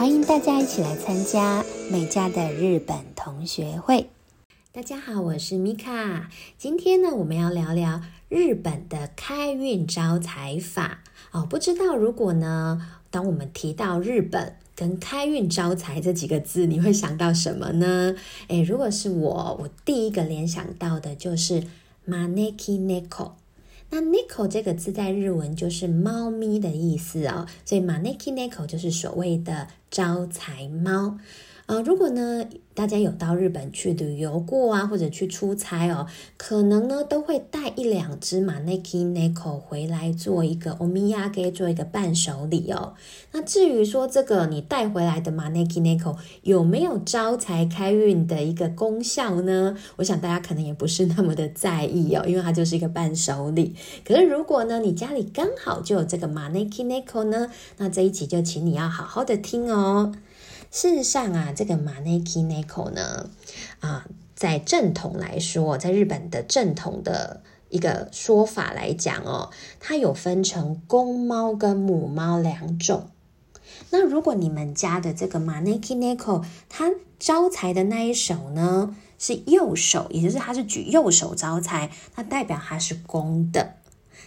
欢迎大家一起来参加美家的日本同学会。大家好，我是米卡。今天呢，我们要聊聊日本的开运招财法哦。不知道如果呢，当我们提到日本跟开运招财这几个字，你会想到什么呢？诶，如果是我，我第一个联想到的就是 maneki neko。那 neko 这个字在日文就是猫咪的意思哦，所以 maneki neko 就是所谓的招财猫。呃，如果呢，大家有到日本去旅游过啊，或者去出差哦，可能呢都会带一两只马内基 neko 回来做一个欧米亚给做一个伴手礼哦。那至于说这个你带回来的马内基 neko 有没有招财开运的一个功效呢？我想大家可能也不是那么的在意哦，因为它就是一个伴手礼。可是如果呢，你家里刚好就有这个马内基 neko 呢，那这一集就请你要好好的听哦。哦事实上啊，这个马内基 neko 呢，啊，在正统来说，在日本的正统的一个说法来讲哦，它有分成公猫跟母猫两种。那如果你们家的这个马内基 neko，它招财的那一手呢是右手，也就是它是举右手招财，那代表它是公的。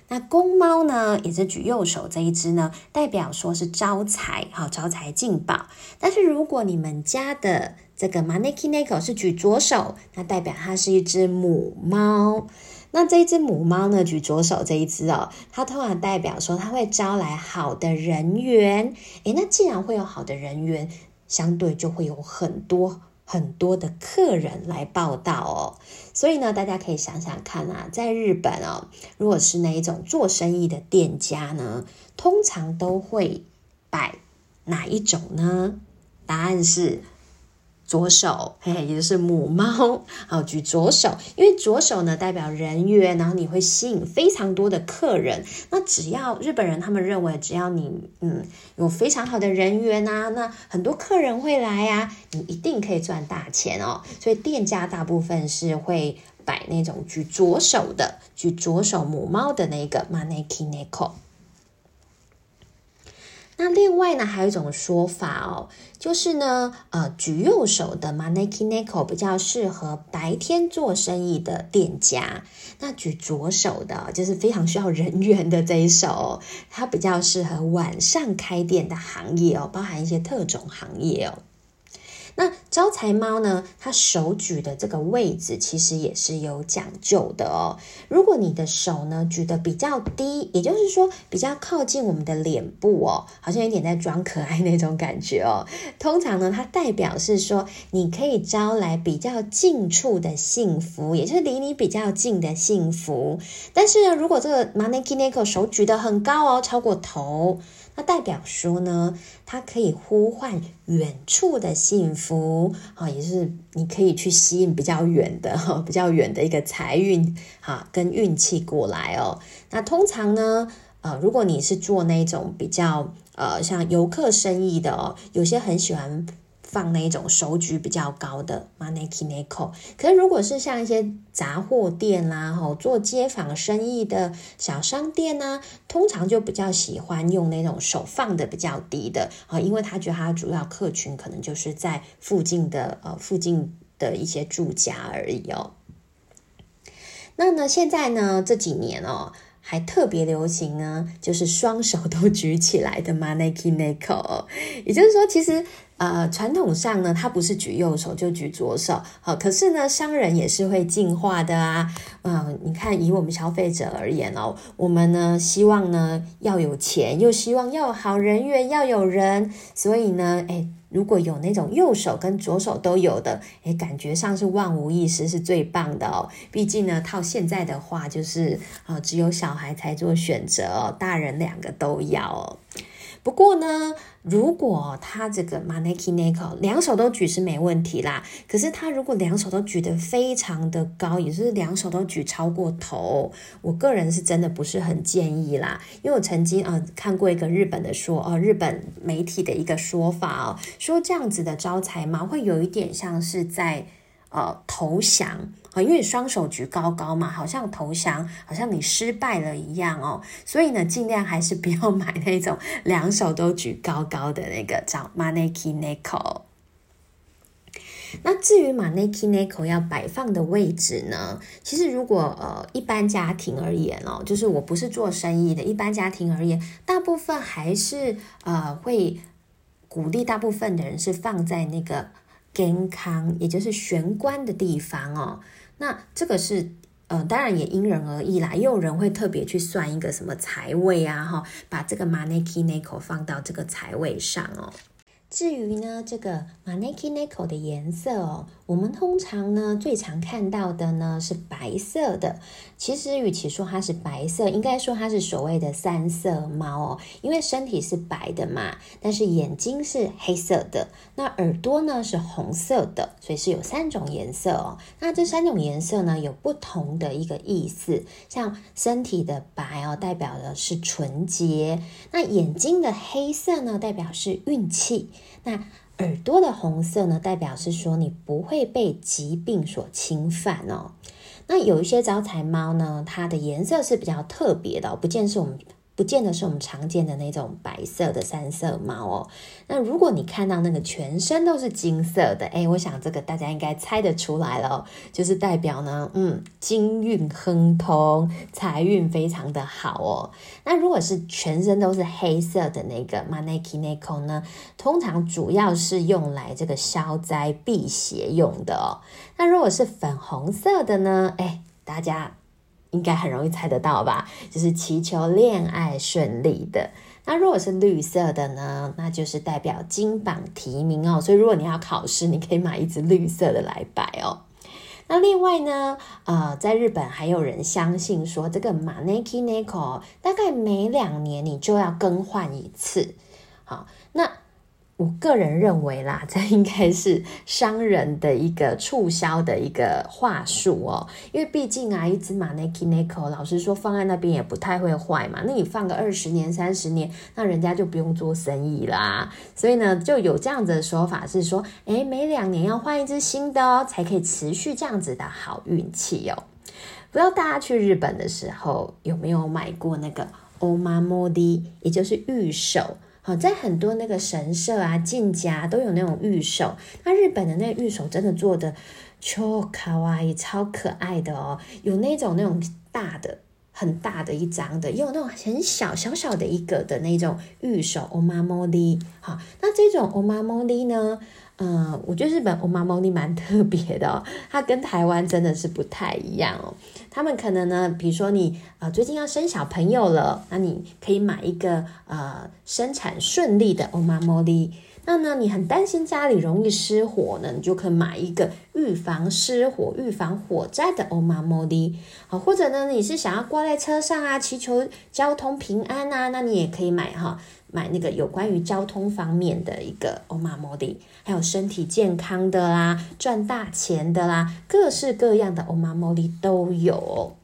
那公猫呢，也是举右手这一只呢，代表说是招财，好招财进宝。但是如果你们家的这个 maneki neko 是举左手，那代表它是一只母猫。那这一只母猫呢，举左手这一只哦，它通常代表说它会招来好的人缘。诶，那既然会有好的人缘，相对就会有很多。很多的客人来报道哦，所以呢，大家可以想想看啊，在日本哦，如果是那一种做生意的店家呢，通常都会摆哪一种呢？答案是。左手，嘿嘿，也就是母猫，好举左手，因为左手呢代表人缘，然后你会吸引非常多的客人。那只要日本人他们认为，只要你嗯有非常好的人缘啊，那很多客人会来呀，你一定可以赚大钱哦。所以店家大部分是会摆那种举左手的，举左手母猫的那个 maneki neko。那另外呢，还有一种说法哦，就是呢，呃，举右手的 maneki neko 比较适合白天做生意的店家，那举左手的，就是非常需要人缘的这一手，它比较适合晚上开店的行业哦，包含一些特种行业哦。招财猫呢？它手举的这个位置其实也是有讲究的哦。如果你的手呢举得比较低，也就是说比较靠近我们的脸部哦，好像有点在装可爱那种感觉哦。通常呢，它代表是说你可以招来比较近处的幸福，也就是离你比较近的幸福。但是呢，如果这个 maneki neko 手举得很高哦，超过头。那代表说呢，它可以呼唤远处的幸福啊，也是你可以去吸引比较远的哈，比较远的一个财运哈，跟运气过来哦。那通常呢，啊，如果你是做那种比较呃像游客生意的哦，有些很喜欢。放那种手举比较高的 maneki neko，可是如果是像一些杂货店啦，吼做街坊生意的小商店呢，通常就比较喜欢用那种手放的比较低的啊，因为他觉得他主要客群可能就是在附近的呃附近的一些住家而已哦。那呢，现在呢这几年哦，还特别流行呢，就是双手都举起来的 maneki neko，也就是说，其实。呃，传统上呢，它不是举右手就举左手，好，可是呢，商人也是会进化的啊。嗯，你看，以我们消费者而言哦，我们呢希望呢要有钱，又希望要有好人缘，要有人，所以呢，哎，如果有那种右手跟左手都有的，哎，感觉上是万无一失，是最棒的哦。毕竟呢，套现在的话，就是啊，只有小孩才做选择哦，大人两个都要。不过呢，如果他这个 maneki neko 两手都举是没问题啦。可是他如果两手都举得非常的高，也就是两手都举超过头，我个人是真的不是很建议啦。因为我曾经呃看过一个日本的说，呃日本媒体的一个说法哦，说这样子的招财猫会有一点像是在。呃投降啊，因为双手举高高嘛，好像投降，好像你失败了一样哦。所以呢，尽量还是不要买那种两手都举高高的那个叫 maneki neko。那至于 maneki neko 要摆放的位置呢，其实如果呃一般家庭而言哦，就是我不是做生意的，一般家庭而言，大部分还是呃会鼓励大部分的人是放在那个。健康，也就是玄关的地方哦。那这个是，呃，当然也因人而异啦。也有人会特别去算一个什么财位啊，哈，把这个 maneki neko 放到这个财位上哦。至于呢，这个 maneki neko 的颜色哦，我们通常呢最常看到的呢是白色的。其实与其说它是白色，应该说它是所谓的三色猫哦，因为身体是白的嘛，但是眼睛是黑色的，那耳朵呢是红色的，所以是有三种颜色哦。那这三种颜色呢有不同的一个意思，像身体的白哦，代表的是纯洁；那眼睛的黑色呢，代表是运气。那耳朵的红色呢，代表是说你不会被疾病所侵犯哦。那有一些招财猫呢，它的颜色是比较特别的，不见是我们。不见得是我们常见的那种白色的三色猫哦。那如果你看到那个全身都是金色的，哎，我想这个大家应该猜得出来了，就是代表呢，嗯，金运亨通，财运非常的好哦。那如果是全身都是黑色的那个 maneki neko 呢，通常主要是用来这个消灾辟邪用的哦。那如果是粉红色的呢，哎，大家。应该很容易猜得到吧？就是祈求恋爱顺利的。那如果是绿色的呢？那就是代表金榜题名哦。所以如果你要考试，你可以买一支绿色的来摆哦。那另外呢，呃，在日本还有人相信说，这个 maneki neko 大概每两年你就要更换一次。好，我个人认为啦，这应该是商人的一个促销的一个话术哦，因为毕竟啊，一只马 Nike Neko，老实说放在那边也不太会坏嘛。那你放个二十年、三十年，那人家就不用做生意啦。所以呢，就有这样子的说法是说，诶，每两年要换一只新的哦，才可以持续这样子的好运气哦。不知道大家去日本的时候有没有买过那个 Omamori，也就是玉手。好，在很多那个神社啊、进家都有那种玉手。那日本的那个玉手真的做的超卡哇伊、超可爱的哦。有那种那种大的、很大的一张的，也有那种很小小小的一个的那种玉手。o m a m o r i 好，那这种 o m a m o r i 呢？嗯，我觉得日本 o m a m o r i 蛮特别的哦。它跟台湾真的是不太一样哦。他们可能呢，比如说你呃最近要生小朋友了，那你可以买一个呃生产顺利的 omamori。那呢，你很担心家里容易失火呢，你就可以买一个预防失火、预防火灾的 oma modi。好，或者呢，你是想要挂在车上啊，祈求交通平安啊，那你也可以买哈。买那个有关于交通方面的一个欧玛摩的，还有身体健康的啦，赚大钱的啦，各式各样的欧玛摩的都有，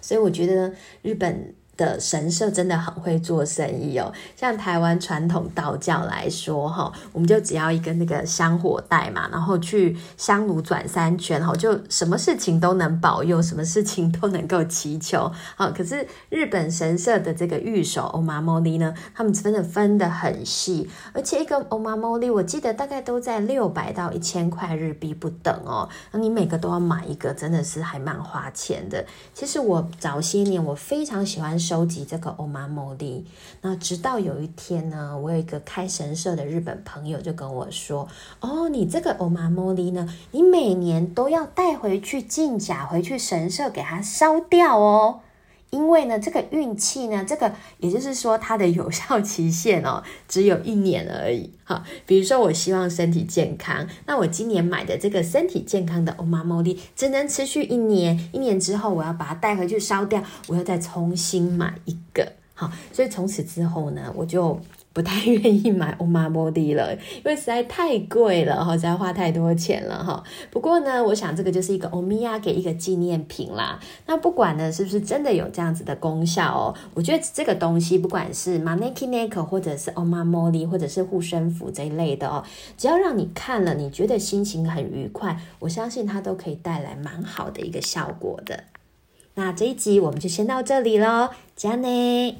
所以我觉得日本。的神社真的很会做生意哦，像台湾传统道教来说，哈，我们就只要一个那个香火袋嘛，然后去香炉转三圈，哈，就什么事情都能保佑，什么事情都能够祈求，好。可是日本神社的这个御守欧玛莫利呢，他们真的分得很细，而且一个欧玛莫利，我记得大概都在六百到一千块日币不等哦。那你每个都要买一个，真的是还蛮花钱的。其实我早些年我非常喜欢。收集这个欧玛莫利，那直到有一天呢，我有一个开神社的日本朋友就跟我说：“哦，你这个欧玛莫利呢，你每年都要带回去进甲，回去神社给它烧掉哦。”因为呢，这个运气呢，这个也就是说它的有效期限哦，只有一年而已。哈，比如说我希望身体健康，那我今年买的这个身体健康的欧玛茉莉只能持续一年，一年之后我要把它带回去烧掉，我要再重新买一个。哈，所以从此之后呢，我就。不太愿意买欧玛摩的了，因为实在太贵了哈，实在花太多钱了哈。不过呢，我想这个就是一个欧米亚给一个纪念品啦。那不管呢是不是真的有这样子的功效哦，我觉得这个东西不管是 Maneki n e k 或者是欧玛摩的或者是护身符这一类的哦，只要让你看了你觉得心情很愉快，我相信它都可以带来蛮好的一个效果的。那这一集我们就先到这里喽，加内。